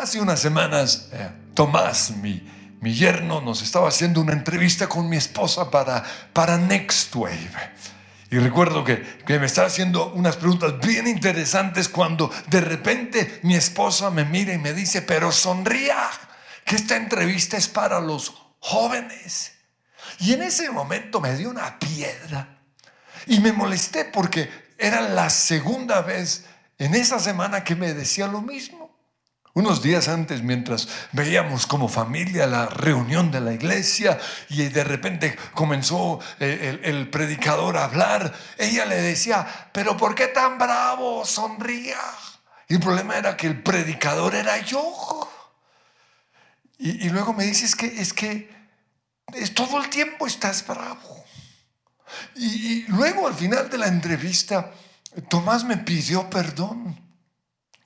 Hace unas semanas, eh, Tomás, mi, mi yerno, nos estaba haciendo una entrevista con mi esposa para, para Next. Y recuerdo que, que, me estaba haciendo unas preguntas bien interesantes cuando de repente mi esposa me mira y me dice, pero sonría, que esta entrevista es para los jóvenes. Y en ese momento me dio una piedra y me molesté porque era la segunda vez en esa semana que me decía lo mismo. Unos días antes, mientras veíamos como familia la reunión de la iglesia y de repente comenzó eh, el, predicador a hablar, ella le decía, pero ¿por qué tan bravo? Sonría. Y el problema era que el predicador era yo. Y, luego me dice, es que, es que es, todo el tiempo estás bravo. y luego al final de la entrevista, Tomás me pidió perdón.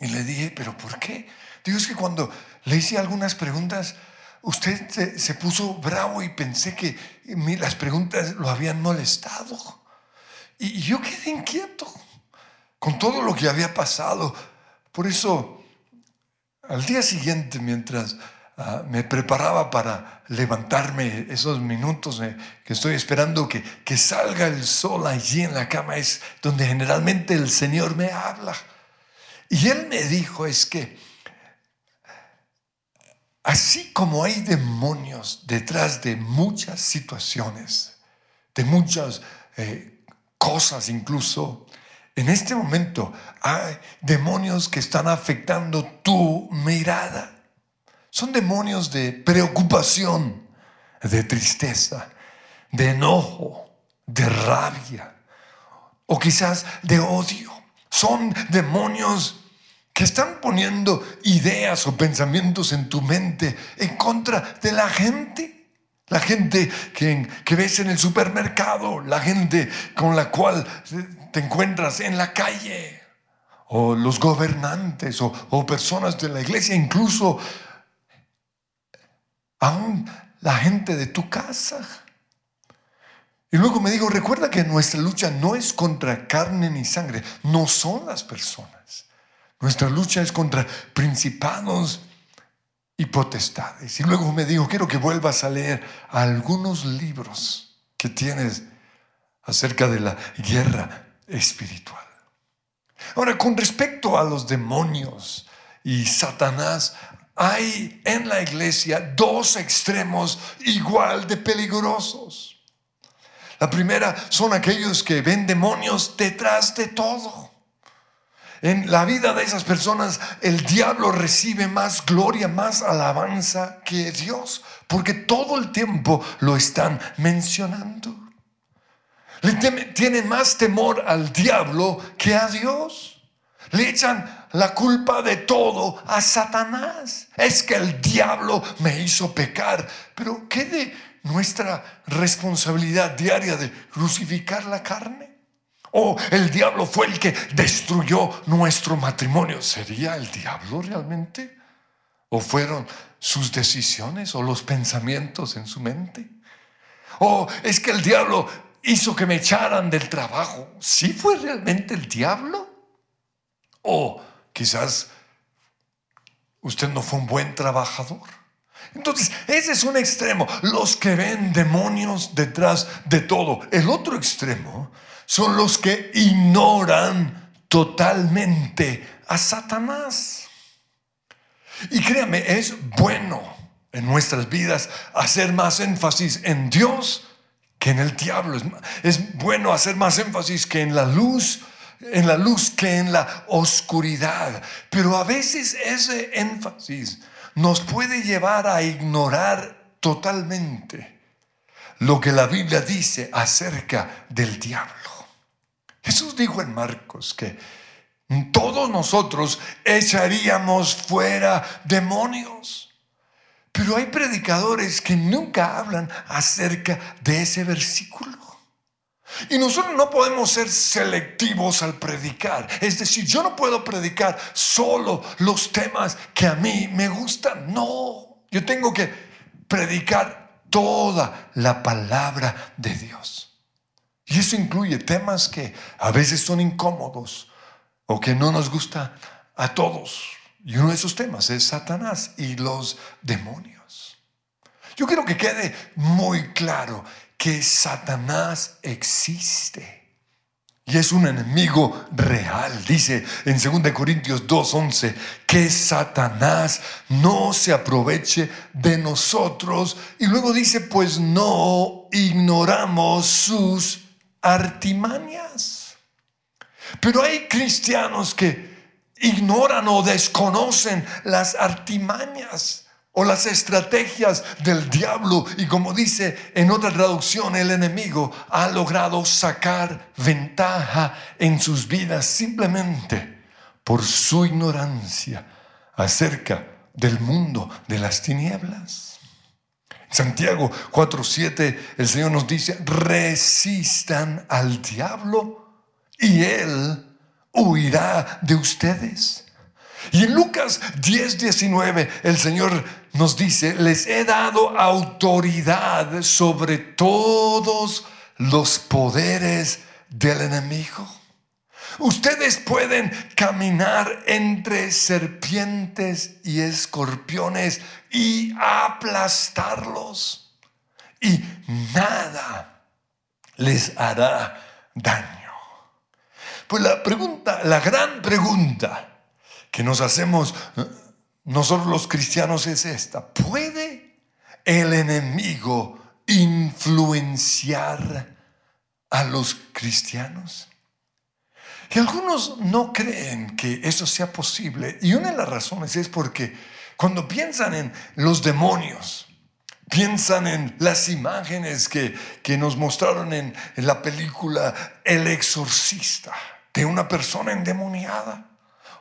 Y le dije, pero ¿por qué? Digo, es que cuando le hice algunas preguntas, usted se, puso bravo y pensé que las preguntas lo habían molestado. Y, yo quedé inquieto con todo lo que había pasado. Por eso, al día siguiente, mientras ah, me preparaba para levantarme esos minutos que estoy esperando que, que salga el sol allí en la cama, es donde generalmente el Señor me habla. Y Él me dijo, es que Así como hay demonios detrás de muchas situaciones, de muchas eh, cosas incluso, en este momento hay demonios que están afectando tu mirada. Son demonios de preocupación, de tristeza, de enojo, de rabia o quizás de odio. Son demonios que están poniendo ideas o pensamientos en tu mente en contra de la gente. La gente que, ves en el supermercado, la gente con la cual te encuentras en la calle, o los gobernantes, o, o personas de la iglesia, incluso aún la gente de tu casa. Y luego me digo, recuerda que nuestra lucha no es contra carne ni sangre, no son las personas. Nuestra lucha es contra principados y potestades. Y luego me dijo, quiero que vuelvas a leer algunos libros que tienes acerca de la guerra espiritual. Ahora, con respecto a los demonios y Satanás, hay en la iglesia dos extremos igual de peligrosos. La primera son aquellos que ven demonios detrás de todo. En la vida de esas personas el diablo recibe más gloria, más alabanza que Dios, porque todo el tiempo lo están mencionando. Tienen más temor al diablo que a Dios. Le echan la culpa de todo a Satanás. Es que el diablo me hizo pecar. Pero ¿qué de nuestra responsabilidad diaria de crucificar la carne? O el diablo fue el que destruyó nuestro matrimonio. ¿Sería el diablo realmente? ¿O fueron sus decisiones o los pensamientos en su mente? ¿O es que el diablo hizo que me echaran del trabajo? ¿Sí fue realmente el diablo? ¿O quizás usted no fue un buen trabajador? Entonces, ese es un extremo, los que ven demonios detrás de todo. El otro extremo son los que ignoran totalmente a Satanás. Y créame, es bueno en nuestras vidas hacer más énfasis en Dios que en el diablo. Es, bueno hacer más énfasis que en la luz, en la luz que en la oscuridad. Pero a veces ese énfasis nos puede llevar a ignorar totalmente lo que la Biblia dice acerca del diablo. Jesús dijo en Marcos que todos nosotros echaríamos fuera demonios. Pero hay predicadores que nunca hablan acerca de ese versículo. Y nosotros no podemos ser selectivos al predicar. Es decir, yo no puedo predicar solo los temas que a mí me gustan. No, yo tengo que predicar toda la palabra de Dios. Y eso incluye temas que a veces son incómodos o que no nos gusta a todos. Y uno de esos temas es Satanás y los demonios. Yo quiero que quede muy claro que Satanás existe. Y es un enemigo real. Dice en 2 Corintios 2.11 que Satanás no se aproveche de nosotros. Y luego dice, pues no ignoramos sus artimañas. Pero hay cristianos que ignoran o desconocen las artimañas o las estrategias del diablo. Y como dice en otra traducción, el enemigo ha logrado sacar ventaja en sus vidas simplemente por su ignorancia acerca del mundo de las tinieblas. Santiago 4:7 el Señor nos dice, resistan al diablo y él huirá de ustedes. Y en Lucas 10, 19 el Señor nos dice, les he dado autoridad sobre todos los poderes del enemigo. Ustedes pueden caminar entre serpientes y escorpiones y aplastarlos. Y nada les hará daño. Pues la pregunta, la gran pregunta que nos hacemos nosotros los cristianos es esta. ¿Puede el enemigo influenciar a los cristianos? Y algunos no creen que eso sea posible. Y una de las razones es porque cuando piensan en los demonios, piensan en las imágenes que, nos mostraron en, en la película El exorcista de una persona endemoniada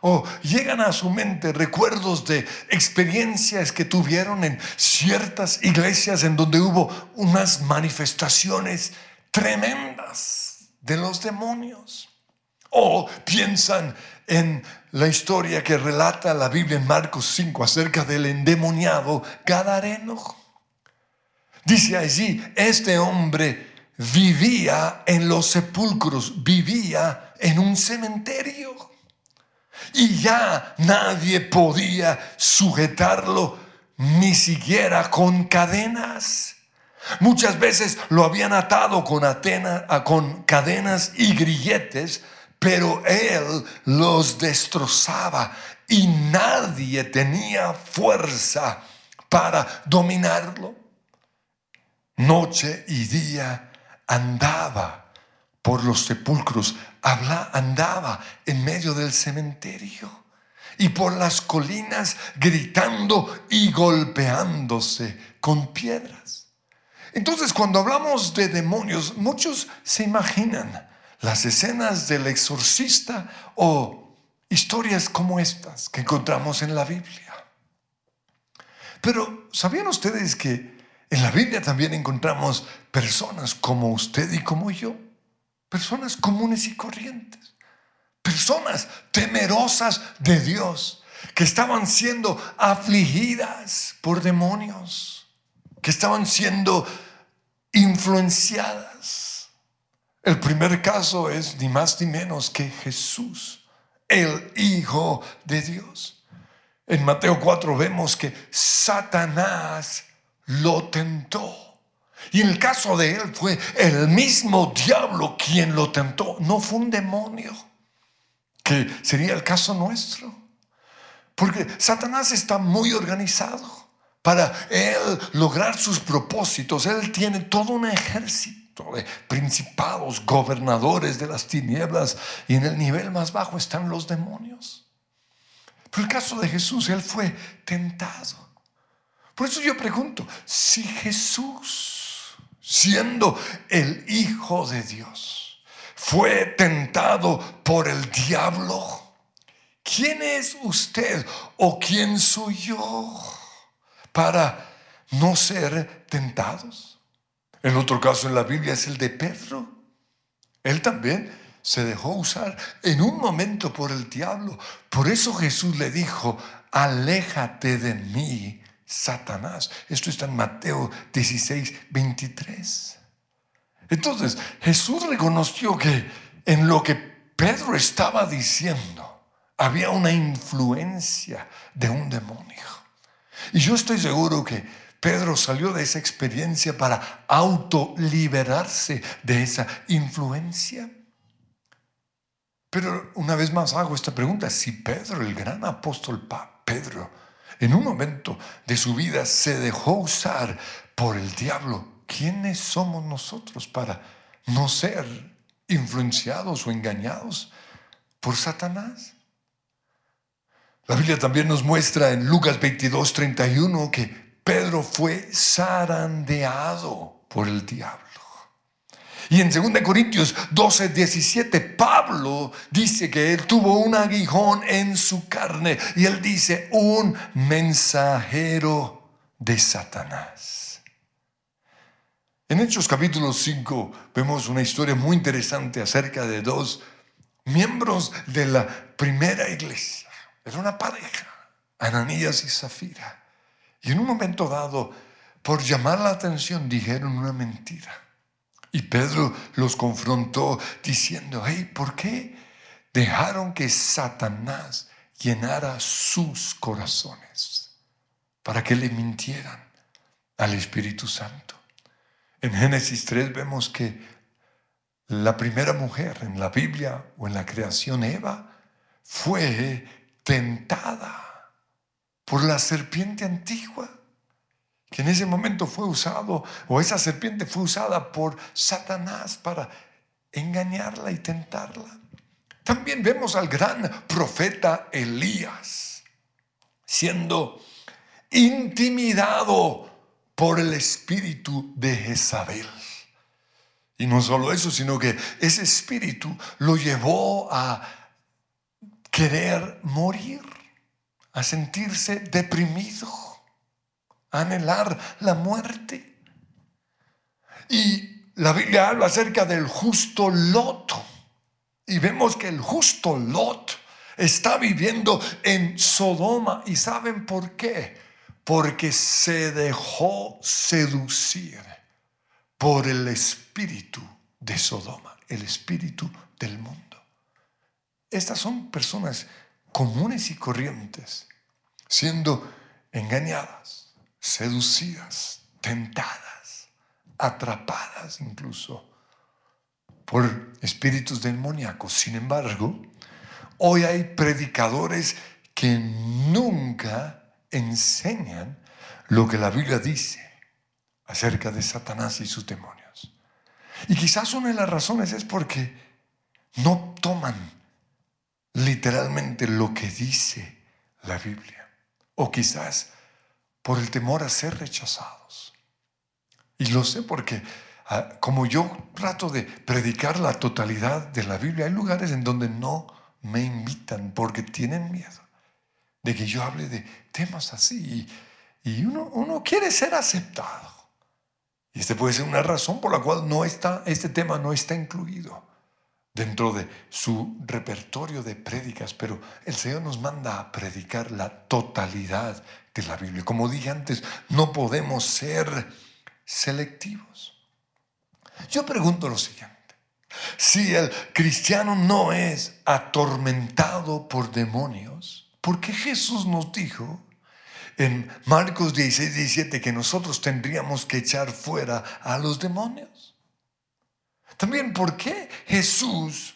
o llegan a su mente recuerdos de experiencias que tuvieron en ciertas iglesias en donde hubo unas manifestaciones tremendas de los demonios. O piensan en la historia que relata la Biblia en Marcos 5 acerca del endemoniado Gadareno. Dice allí, este hombre vivía en los sepulcros, vivía en un cementerio y ya nadie podía sujetarlo ni siquiera con cadenas. Muchas veces lo habían atado con, con cadenas y grilletes, pero él los destrozaba y nadie tenía fuerza para dominarlo. Noche y día andaba por los sepulcros, andaba en medio del cementerio y por las colinas gritando y golpeándose con piedras. Entonces cuando hablamos de demonios, muchos se imaginan las escenas del exorcista o historias como estas que encontramos en la Biblia. Pero ¿sabían ustedes que en la Biblia también encontramos personas como usted y como yo? personas comunes y corrientes, personas temerosas de Dios, que estaban siendo afligidas por demonios, que estaban siendo influenciadas. El primer caso es ni más ni menos que Jesús, el Hijo de Dios. En Mateo 4 vemos que Satanás lo tentó. Y en el caso de él fue el mismo diablo quien lo tentó, no fue un demonio, que sería el caso nuestro. Porque Satanás está muy organizado para él lograr sus propósitos. Él tiene todo un ejército principados, gobernadores de las tinieblas y en el nivel más bajo están los demonios. Pero el caso de Jesús, él fue tentado. Por eso yo pregunto, si Jesús siendo el Hijo de Dios, fue tentado por el diablo. ¿Quién es usted o quién soy yo para no ser tentados? El otro caso en la Biblia es el de Pedro. Él también se dejó usar en un momento por el diablo. Por eso Jesús le dijo, aléjate de mí, Satanás. Esto está en Mateo 16, 23. Entonces, Jesús reconoció que en lo que Pedro estaba diciendo, Había una influencia de un demonio. Y yo estoy seguro que Pedro salió de esa experiencia para autoliberarse de esa influencia. Pero una vez más hago esta pregunta, si Pedro, el gran apóstol Pedro, en un momento de su vida se dejó usar por el diablo, ¿quiénes somos nosotros para no ser influenciados o engañados por Satanás? La Biblia también nos muestra en Lucas 22, 31 que Pedro fue zarandeado por el diablo. Y en 2 Corintios 12, 17, Pablo dice que él tuvo un aguijón en su carne. Y él dice, un mensajero de Satanás. En Hechos capítulo 5 vemos una historia muy interesante acerca de dos miembros de la primera iglesia. Era una pareja, Ananías y Zafira. Y en un momento dado, por llamar la atención, dijeron una mentira. Y Pedro los confrontó diciendo, hey, ¿por qué dejaron que Satanás llenara sus corazones para que le mintieran al Espíritu Santo? En Génesis 3 vemos que la primera mujer en la Biblia o en la creación, Eva, fue tentada por la serpiente antigua, que en ese momento fue usado, o esa serpiente fue usada por Satanás para engañarla y tentarla. También vemos al gran profeta Elías siendo intimidado por el espíritu de Jezabel. Y no solo eso, sino que ese espíritu lo llevó a querer morir, a sentirse deprimido, a anhelar la muerte. Y la Biblia habla acerca del justo Lot. Y vemos que el justo Lot está viviendo en Sodoma. ¿Y saben por qué? Porque se dejó seducir por el espíritu de Sodoma, el espíritu del mundo. Estas son personas comunes y corrientes, siendo engañadas, seducidas, tentadas, atrapadas incluso por espíritus demoníacos. Sin embargo, hoy hay predicadores que nunca enseñan lo que la Biblia dice acerca de Satanás y sus demonios. Y quizás una de las razones es porque no toman literalmente lo que dice la Biblia. O quizás por el temor a ser rechazados. Y lo sé porque ah, como yo trato de predicar la totalidad de la Biblia, hay lugares en donde no me invitan porque tienen miedo de que yo hable de temas así. Y, uno, quiere ser aceptado. Y esta puede ser una razón por la cual no está, este tema no está incluido dentro de su repertorio de prédicas, pero el Señor nos manda a predicar la totalidad de la Biblia. Como dije antes, no podemos ser selectivos. Yo pregunto lo siguiente, si el cristiano no es atormentado por demonios, ¿por qué Jesús nos dijo en Marcos 16, 17 que nosotros tendríamos que echar fuera a los demonios? También por qué Jesús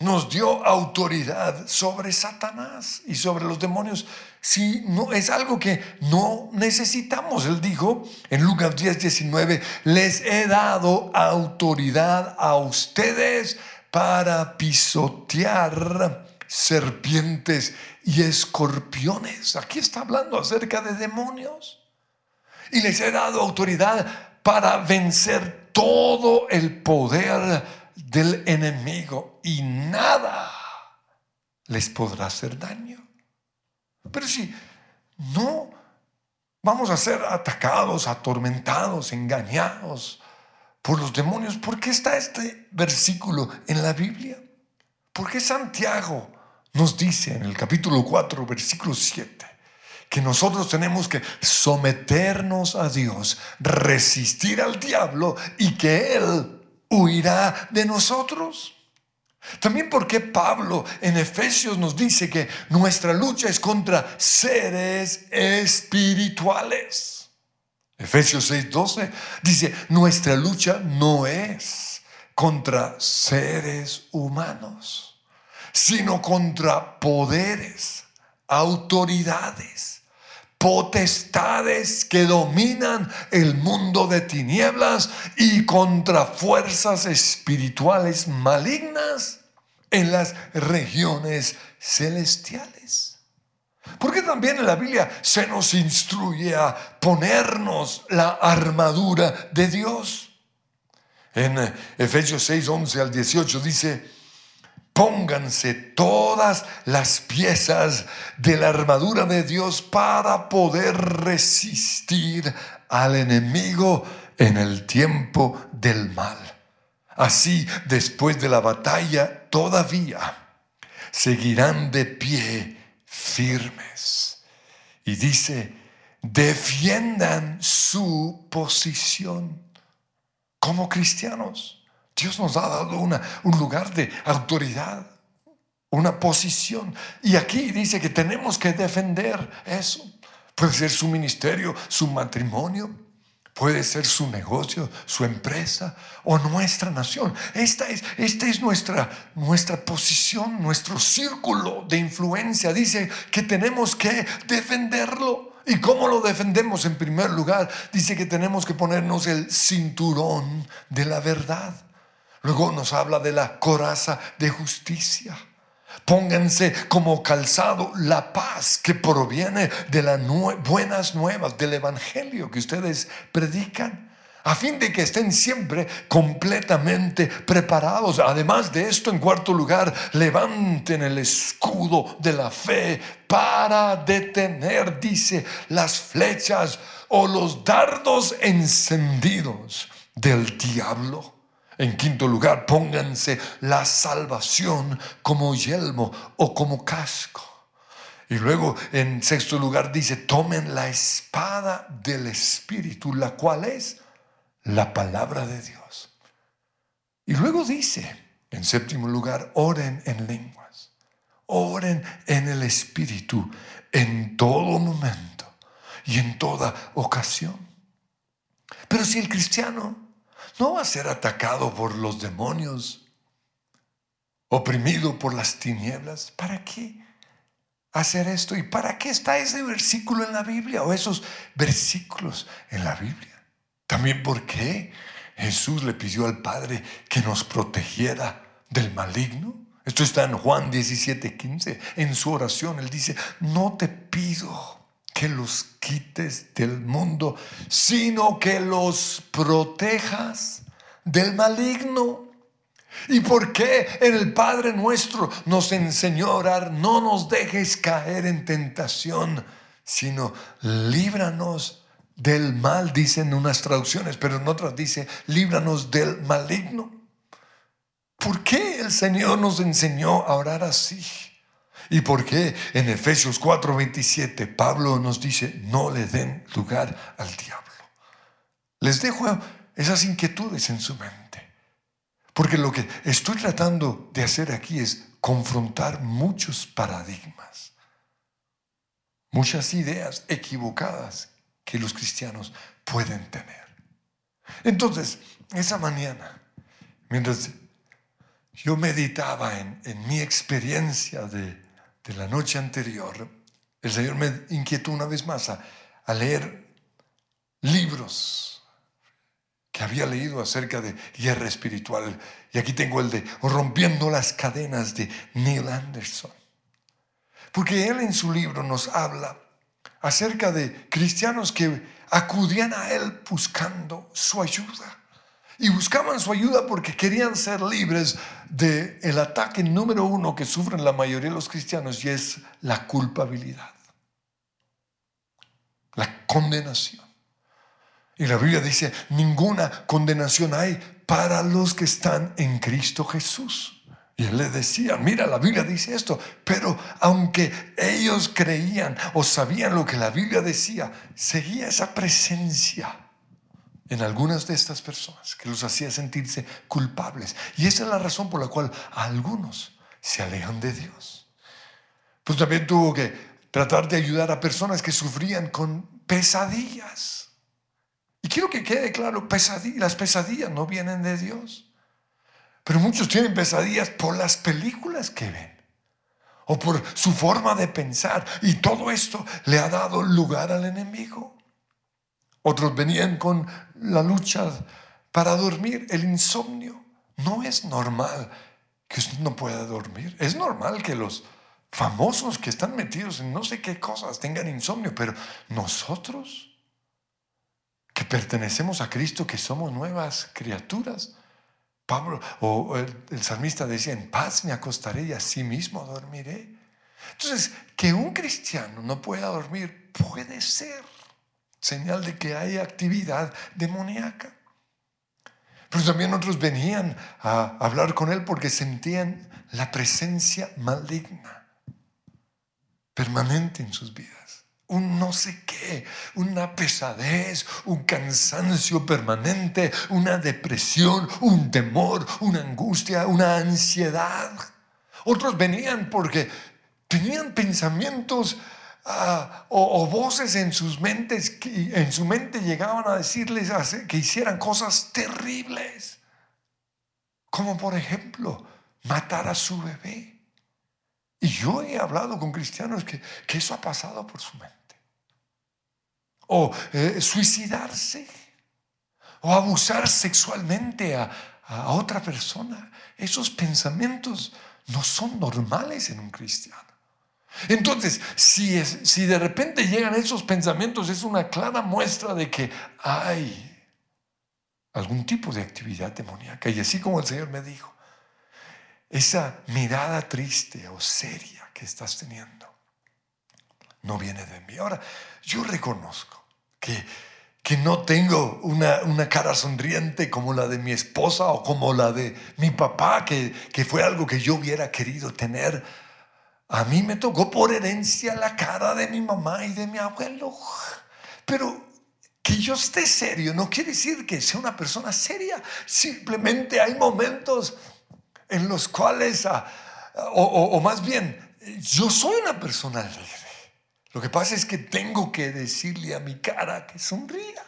nos dio autoridad sobre Satanás y sobre los demonios si no es algo que no necesitamos. Él dijo en Lucas 10, 19, les he dado autoridad a ustedes para pisotear serpientes y escorpiones. Aquí está hablando acerca de demonios. Y les he dado autoridad para vencer todo el poder del enemigo y nada les podrá hacer daño. Pero si no vamos a ser atacados, atormentados, engañados por los demonios, ¿por qué está este versículo en la Biblia? ¿Por qué Santiago nos dice en el capítulo 4, versículo 7? Que nosotros tenemos que someternos a Dios, resistir al diablo y que Él huirá de nosotros. También porque Pablo en Efesios nos dice que nuestra lucha es contra seres espirituales. Efesios 6:12 dice, nuestra lucha no es contra seres humanos, sino contra poderes, autoridades, potestades que dominan el mundo de tinieblas y contra fuerzas espirituales malignas en las regiones celestiales. Porque también en la Biblia se nos instruye a ponernos la armadura de Dios. En Efesios 6, 11 al 18 dice, pónganse todas las piezas de la armadura de Dios para poder resistir al enemigo en el tiempo del mal. Así, después de la batalla, todavía seguirán de pie firmes. Y dice, defiendan su posición como cristianos. Dios nos ha dado una, un lugar de autoridad, una posición. Y aquí dice que tenemos que defender eso. Puede ser su ministerio, su matrimonio, Puede ser su negocio, su empresa o nuestra nación. Esta es, esta es nuestra, nuestra posición, nuestro círculo de influencia. Dice que tenemos que defenderlo. ¿Y cómo lo defendemos? En primer lugar, dice que tenemos que ponernos el cinturón de la verdad. Luego nos habla de la coraza de justicia. Pónganse como calzado la paz que proviene de las buenas nuevas, del Evangelio que ustedes predican, a fin de que estén siempre completamente preparados. Además de esto, en cuarto lugar, levanten el escudo de la fe para detener, dice, las flechas o los dardos encendidos del diablo. En quinto lugar, pónganse la salvación como yelmo o como casco. Y luego en sexto lugar dice, tomen la espada del Espíritu, la cual es la palabra de Dios. Y luego dice, en séptimo lugar, oren en lenguas, oren en el Espíritu en todo momento y en toda ocasión. Pero si el cristiano no va a ser atacado por los demonios, oprimido por las tinieblas. ¿Para qué hacer esto? ¿Y para qué está ese versículo en la Biblia o esos versículos en la Biblia? También porque Jesús le pidió al Padre que nos protegiera del maligno. Esto está en Juan 17, 15. En su oración él dice, no te pido que los quites del mundo, sino que los protejas del maligno. ¿Y por qué en el Padre nuestro nos enseñó a orar? No nos dejes caer en tentación, sino líbranos del mal, dicen unas traducciones, pero en otras dice, líbranos del maligno. ¿Por qué el Señor nos enseñó a orar así? ¿Y por qué en Efesios 4:27 Pablo nos dice, no le den lugar al diablo? Les dejo esas inquietudes en su mente. Porque lo que estoy tratando de hacer aquí es confrontar muchos paradigmas, muchas ideas equivocadas que los cristianos pueden tener. Entonces, esa mañana, mientras yo meditaba en, en mi experiencia de de la noche anterior, el Señor me inquietó una vez más a, leer libros que había leído acerca de guerra espiritual. Y aquí tengo el de Rompiendo las cadenas de Neil Anderson. Porque él en su libro nos habla acerca de cristianos que acudían a él buscando su ayuda. Y buscaban su ayuda porque querían ser libres del el ataque número uno que sufren la mayoría de los cristianos y es la culpabilidad, la condenación. Y la Biblia dice, ninguna condenación hay para los que están en Cristo Jesús. Y él le decía, mira, la Biblia dice esto, pero aunque ellos creían o sabían lo que la Biblia decía, seguía esa presencia en algunas de estas personas, que los hacía sentirse culpables. Y esa es la razón por la cual algunos se alejan de Dios. Pues también tuvo que tratar de ayudar a personas que sufrían con pesadillas. Y quiero que quede claro, las pesadillas no vienen de Dios. Pero muchos tienen pesadillas por las películas que ven o por su forma de pensar. Y todo esto le ha dado lugar al enemigo. Otros venían con la lucha para dormir, el insomnio. No es normal que usted no pueda dormir. Es normal que los famosos que están metidos en no sé qué cosas tengan insomnio, pero nosotros que pertenecemos a Cristo, que somos nuevas criaturas, Pablo o el, el, salmista decía, en paz me acostaré y así mismo dormiré. Entonces, que un cristiano no pueda dormir puede ser señal de que hay actividad demoníaca. Pero también otros venían a hablar con él porque sentían la presencia maligna permanente en sus vidas. Un no sé qué, una pesadez, un cansancio permanente, una depresión, un temor, una angustia, una ansiedad. Otros venían porque tenían pensamientos Ah, o, voces en sus mentes, en su mente llegaban a decirles que hicieran cosas terribles, como por ejemplo matar a su bebé. Y yo he hablado con cristianos que, eso ha pasado por su mente. O eh, suicidarse, o abusar sexualmente a otra persona. Esos pensamientos no son normales en un cristiano. Entonces, si, si de repente llegan esos pensamientos, es una clara muestra de que hay algún tipo de actividad demoníaca. Y así como el Señor me dijo, esa mirada triste o seria que estás teniendo no viene de mí. Ahora, yo reconozco que, que no tengo una, una, cara sonriente como la de mi esposa o como la de mi papá, que, que fue algo que yo hubiera querido tener a mí me tocó por herencia la cara de mi mamá y de mi abuelo. Pero que yo esté serio no quiere decir que sea una persona seria. Simplemente hay momentos en los cuales, ah, o, más bien, yo soy una persona alegre. Lo que pasa es que tengo que decirle a mi cara que sonría.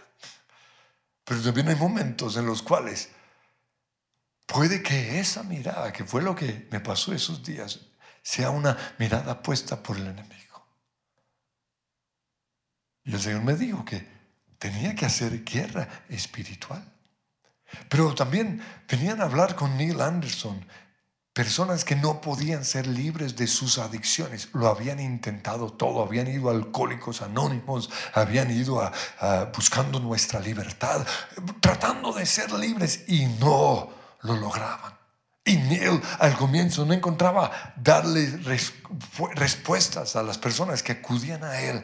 Pero también hay momentos en los cuales puede que esa mirada, que fue lo que me pasó esos días, sea una mirada puesta por el enemigo. Y el Señor me dijo que tenía que hacer guerra espiritual. Pero también venían a hablar con Neil Anderson, personas que no podían ser libres de sus adicciones. Lo habían intentado todo, habían ido a alcohólicos anónimos, habían ido a, buscando nuestra libertad, tratando de ser libres y no lo lograban. Y Neil al comienzo no encontraba darle respuestas a las personas que acudían a él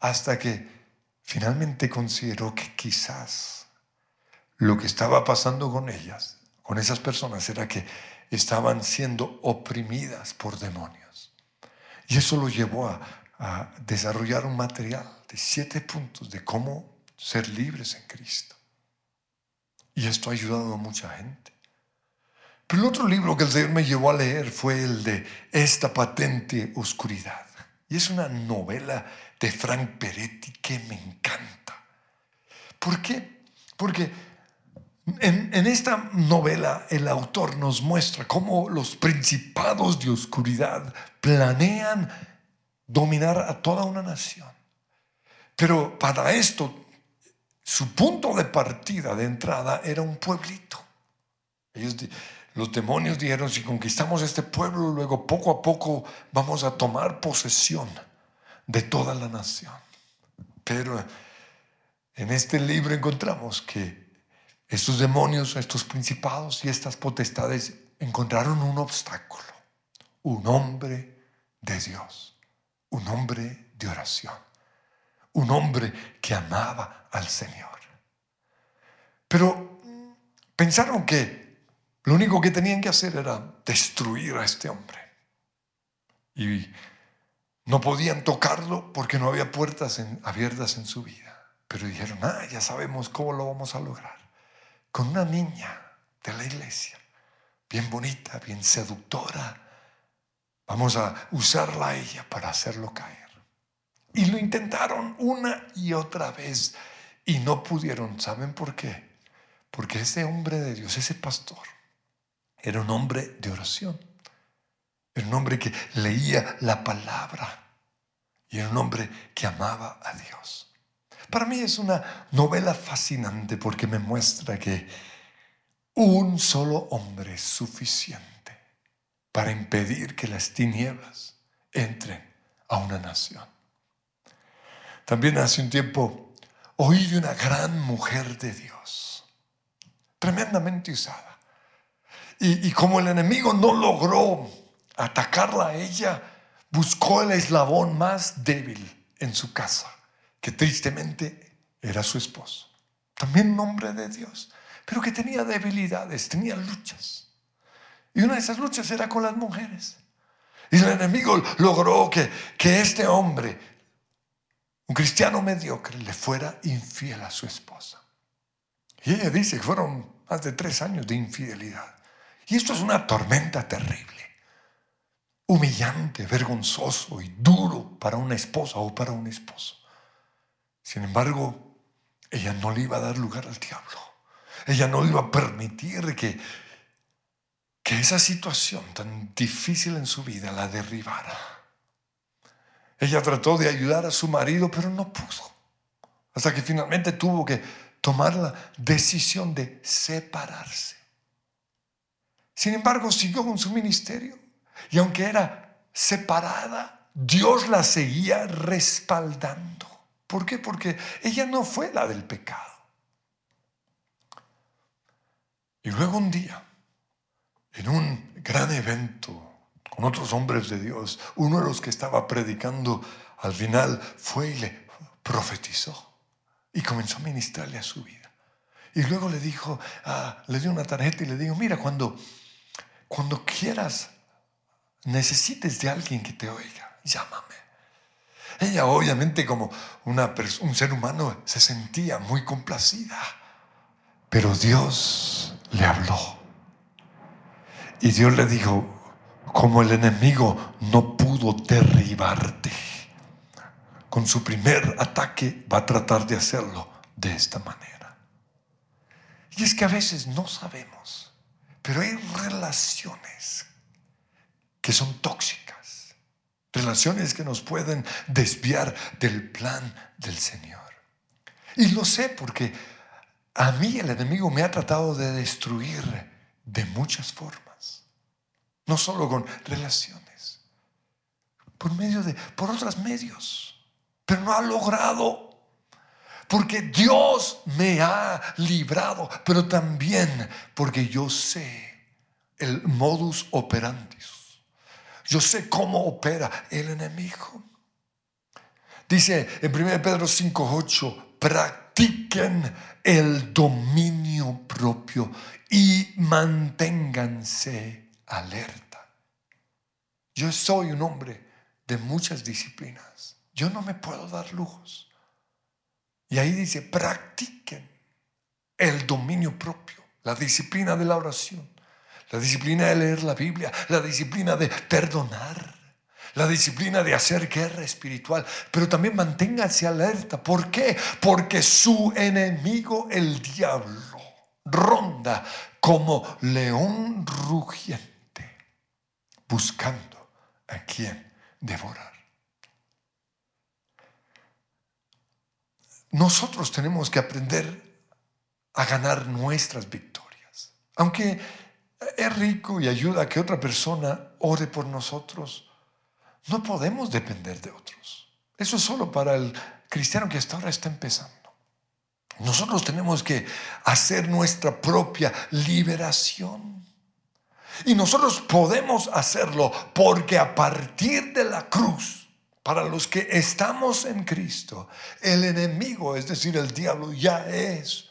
hasta que finalmente consideró que quizás lo que estaba pasando con ellas, con esas personas, era que estaban siendo oprimidas por demonios. Y eso lo llevó a, a desarrollar un material de siete puntos de cómo ser libres en Cristo. Y esto ha ayudado a mucha gente. Pero el otro libro que el Señor me llevó a leer fue el de Esta patente oscuridad. Y es una novela de Frank Peretti que me encanta. ¿Por qué? Porque en, en, esta novela el autor nos muestra cómo los principados de oscuridad planean dominar a toda una nación. Pero para esto, su punto de partida, de entrada, era un pueblito. Ellos los demonios dijeron, si conquistamos este pueblo, luego poco a poco vamos a tomar posesión de toda la nación. Pero en este libro encontramos que estos demonios, estos principados y estas potestades encontraron un obstáculo, un hombre de Dios, un hombre de oración, un hombre que amaba al Señor. Pero pensaron que lo único que tenían que hacer era destruir a este hombre. Y no podían tocarlo porque no había puertas abiertas en su vida. Pero dijeron, ah, ya sabemos cómo lo vamos a lograr. Con una niña de la iglesia, bien bonita, bien seductora. Vamos a usarla a ella para hacerlo caer. Y lo intentaron una y otra vez y no pudieron. ¿Saben por qué? Porque ese hombre de Dios, ese pastor, era un hombre de oración. Era un hombre que leía la palabra. Y era un hombre que amaba a Dios. Para mí es una novela fascinante porque me muestra que un solo hombre es suficiente para impedir que las tinieblas entren a una nación. También hace un tiempo oí de una gran mujer de Dios, tremendamente usada. Y, como el enemigo no logró atacarla a ella, buscó el eslabón más débil en su casa, que tristemente era su esposo. También nombre de Dios, pero que tenía debilidades, tenía luchas. Y una de esas luchas era con las mujeres. Y el enemigo logró que, que este hombre, un cristiano mediocre, le fuera infiel a su esposa. Y ella dice que fueron más de tres años de infidelidad. Y esto es una tormenta terrible, humillante, vergonzoso y duro para una esposa o para un esposo. Sin embargo, ella no le iba a dar lugar al diablo. Ella no iba a permitir que, que esa situación tan difícil en su vida la derribara. Ella trató de ayudar a su marido, pero no pudo. Hasta que finalmente tuvo que tomar la decisión de separarse. Sin embargo, siguió con su ministerio. Y aunque era separada, Dios la seguía respaldando. ¿Por qué? Porque ella no fue la del pecado. Y luego un día, en un gran evento con otros hombres de Dios, uno de los que estaba predicando al final fue y le profetizó y comenzó a ministrarle a su vida. Y luego le dijo, ah, le dio una tarjeta y le dijo, mira, cuando cuando quieras, necesites de alguien que te oiga, llámame. Ella obviamente como una un ser humano se sentía muy complacida, pero Dios le habló. Y Dios le dijo, como el enemigo no pudo derribarte, con su primer ataque va a tratar de hacerlo de esta manera. Y es que a veces no sabemos pero hay relaciones que son tóxicas, relaciones que nos pueden desviar del plan del Señor. Y lo sé porque a mí el enemigo me ha tratado de destruir de muchas formas, no solo con relaciones, por medio de, por otros medios, pero no ha logrado porque Dios me ha librado, pero también porque yo sé el modus operandi. Yo sé cómo opera el enemigo. Dice en 1 Pedro 5:8, practiquen el dominio propio y manténganse alerta. Yo soy un hombre de muchas disciplinas. Yo no me puedo dar lujos. Y ahí dice, practiquen el dominio propio, la disciplina de la oración, la disciplina de leer la Biblia, la disciplina de perdonar, la disciplina de hacer guerra espiritual, pero también manténganse alerta. ¿Por qué? Porque su enemigo, el diablo, ronda como león rugiente, buscando a quien devorar. Nosotros tenemos que aprender a ganar nuestras victorias. Aunque es rico y ayuda a que otra persona ore por nosotros, no podemos depender de otros. Eso es solo para el cristiano que hasta ahora está empezando. Nosotros tenemos que hacer nuestra propia liberación. Y nosotros podemos hacerlo porque a partir de la cruz, para los que estamos en Cristo, el enemigo, es decir, el diablo, ya es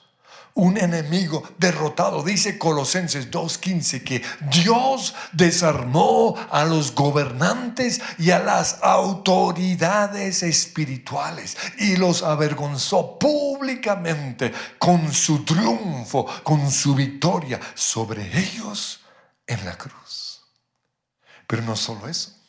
un enemigo derrotado. Dice Colosenses 2.15 que Dios desarmó a los gobernantes y a las autoridades espirituales y los avergonzó públicamente con su triunfo, con su victoria sobre ellos en la cruz. Pero no solo eso.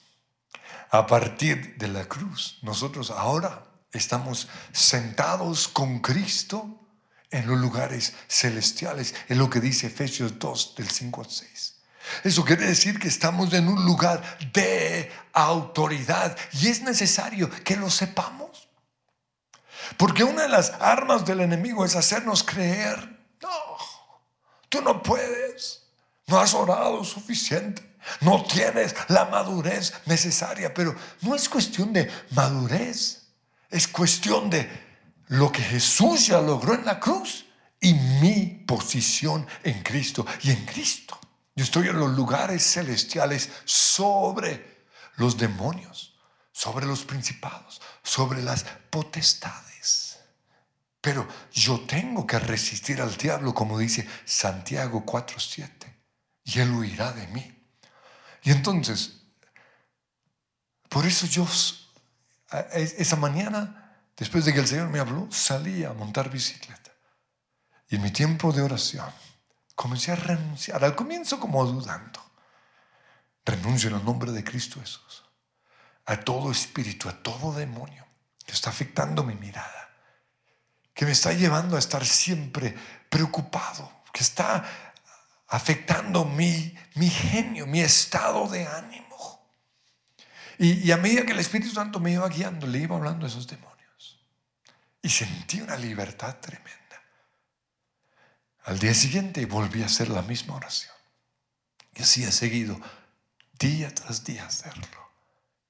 A partir de la cruz, nosotros ahora estamos sentados con Cristo en los lugares celestiales, es lo que dice Efesios 2 del 5 al 6. Eso quiere decir que estamos en un lugar de autoridad y es necesario que lo sepamos. Porque una de las armas del enemigo es hacernos creer, no, tú no puedes, no has orado suficiente, no tienes la madurez necesaria, pero no es cuestión de madurez, es cuestión de lo que Jesús ya logró en la cruz y mi posición en Cristo. Y en Cristo yo estoy en los lugares celestiales sobre los demonios, sobre los principados, sobre las potestades. Pero yo tengo que resistir al diablo, como dice Santiago 4:7, y él huirá de mí. Y entonces, por eso yo esa mañana Después de que el Señor me habló, salí a montar bicicleta. Y en mi tiempo de oración comencé a renunciar. Al comienzo como dudando. Renuncio en el nombre de Cristo Jesús. A todo espíritu, a todo demonio que está afectando mi mirada. Que me está llevando a estar siempre preocupado. Que está afectando mi, mi genio, mi estado de ánimo. Y, a medida que el Espíritu Santo me iba guiando, le iba hablando a esos demonios. Y sentí una libertad tremenda. Al día siguiente volví a hacer la misma oración. Y así he seguido día tras día hacerlo.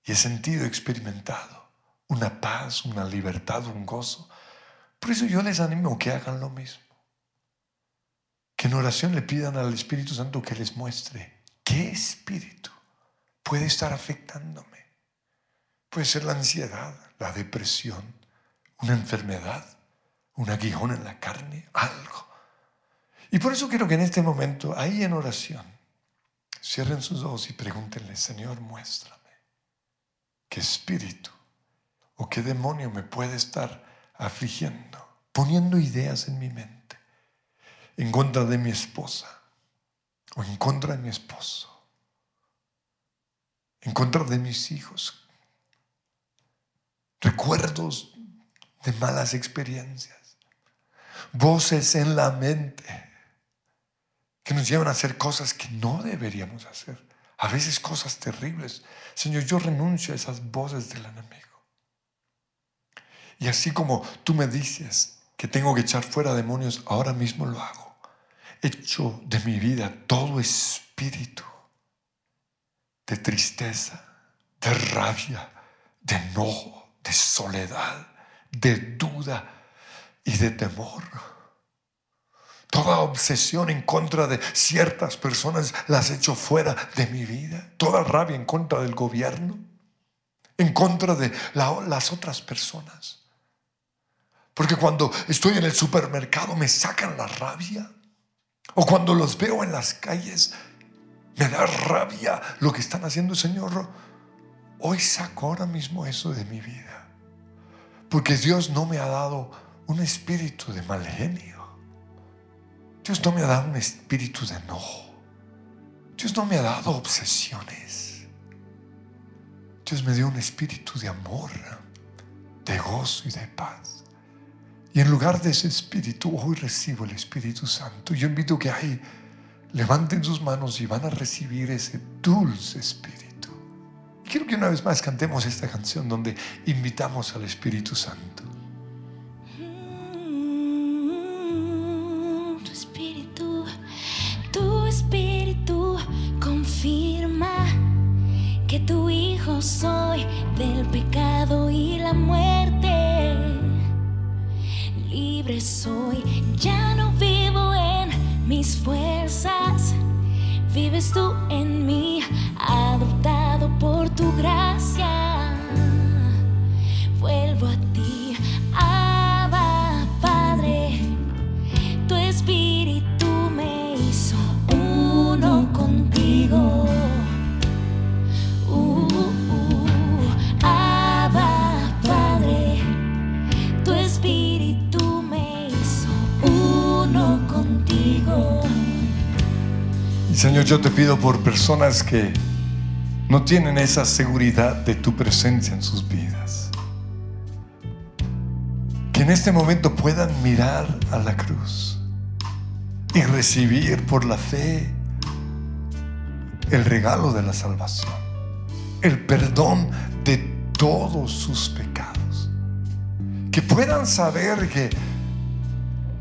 Y he sentido, experimentado una paz, una libertad, un gozo. Por eso yo les animo que hagan lo mismo. Que en oración le pidan al Espíritu Santo que les muestre qué espíritu puede estar afectándome. Puede ser la ansiedad, la depresión, una enfermedad, un aguijón en la carne, algo. Y por eso quiero que en este momento, ahí en oración, cierren sus ojos y pregúntenle, Señor, muéstrame qué espíritu o qué demonio me puede estar afligiendo, poniendo ideas en mi mente en contra de mi esposa o en contra de mi esposo, en contra de mis hijos, recuerdos de malas experiencias, voces en la mente que nos llevan a hacer cosas que no deberíamos hacer, a veces cosas terribles. Señor, yo renuncio a esas voces del enemigo. Y así como tú me dices que tengo que echar fuera demonios, ahora mismo lo hago. Echo de mi vida todo espíritu de tristeza, de rabia, de enojo, de soledad de duda y de temor. Toda obsesión en contra de ciertas personas las echo fuera de mi vida. Toda rabia en contra del gobierno, en contra de las otras personas. Porque cuando estoy en el supermercado me sacan la rabia. O cuando los veo en las calles, me da rabia lo que están haciendo, Señor. Hoy saco ahora mismo eso de mi vida. Porque Dios no me ha dado un espíritu de mal genio. Dios no me ha dado un espíritu de enojo. Dios no me ha dado obsesiones. Dios me dio un espíritu de amor, de gozo y de paz. Y en lugar de ese espíritu, hoy recibo el Espíritu Santo. Yo invito que ahí levanten sus manos y van a recibir ese dulce espíritu. Quiero que una vez más cantemos esta canción donde invitamos al Espíritu Santo. Tu espíritu, tu espíritu confirma que tu hijo soy del pecado y la muerte. Libre soy, ya no vivo en mis fuerzas, vives tú en mí, adoptado por tu gracia. Vuelvo a ti, Señor, yo te pido por personas que no tienen esa seguridad de tu presencia en sus vidas. Que en este momento puedan mirar a la cruz y recibir por la fe el regalo de la salvación, el perdón de todos sus pecados. Que puedan saber que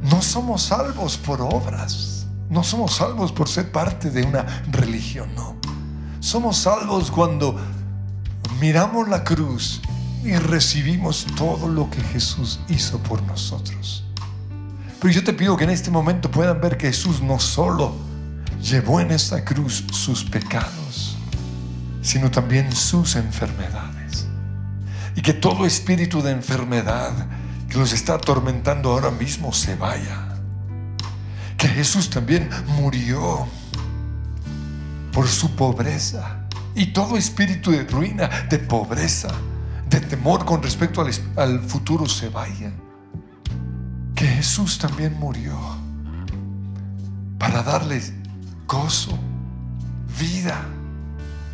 no somos salvos por obras, no somos salvos por ser parte de una religión, no. Somos salvos cuando miramos la cruz y recibimos todo lo que Jesús hizo por nosotros. Pero yo te pido que en este momento puedan ver que Jesús no solo llevó en esta cruz sus pecados, sino también sus enfermedades. Y que todo espíritu de enfermedad que los está atormentando ahora mismo se vaya. Que Jesús también murió por su pobreza. Y todo espíritu de ruina, de pobreza, de temor con respecto al, al futuro se vaya. Que Jesús también murió para darles gozo, vida,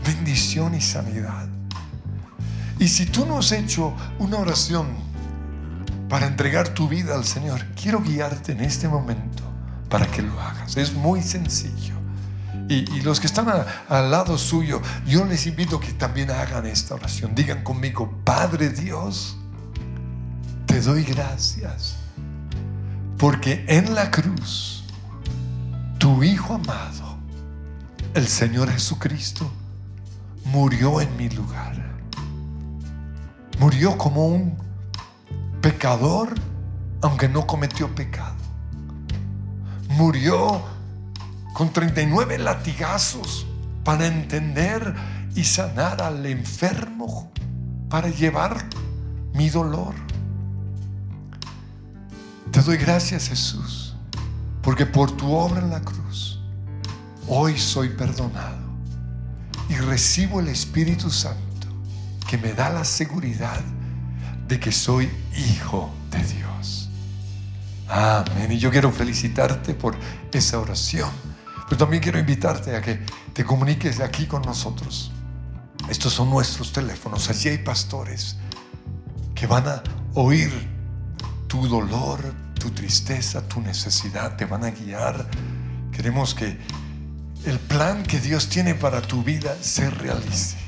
bendición y sanidad. Y si tú no has hecho una oración para entregar tu vida al Señor, quiero guiarte en este momento para que lo hagas. Es muy sencillo. Y, los que están al lado suyo, yo les invito que también hagan esta oración. Digan conmigo, Padre Dios, te doy gracias. Porque en la cruz, tu Hijo amado, el Señor Jesucristo, murió en mi lugar. Murió como un pecador, aunque no cometió pecado. Murió con 39 latigazos para entender y sanar al enfermo, para llevar mi dolor. Te doy gracias Jesús, porque por tu obra en la cruz, hoy soy perdonado y recibo el Espíritu Santo que me da la seguridad de que soy hijo de Dios. Amén. Y yo quiero felicitarte por esa oración. Pero también quiero invitarte a que te comuniques aquí con nosotros. Estos son nuestros teléfonos. Allí hay pastores que van a oír tu dolor, tu tristeza, tu necesidad. Te van a guiar. Queremos que el plan que Dios tiene para tu vida se realice.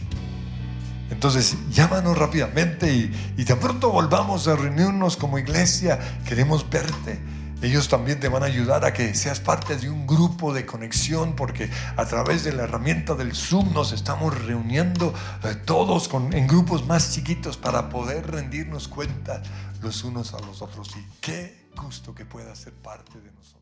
Entonces, llámanos rápidamente y, y tan pronto volvamos a reunirnos como iglesia. Queremos verte ellos también te van a ayudar a que seas parte de un grupo de conexión porque a través de la herramienta del Zoom nos estamos reuniendo eh, todos en grupos más chiquitos para poder rendirnos cuenta los unos a los otros. Y qué gusto que pueda ser parte de nosotros.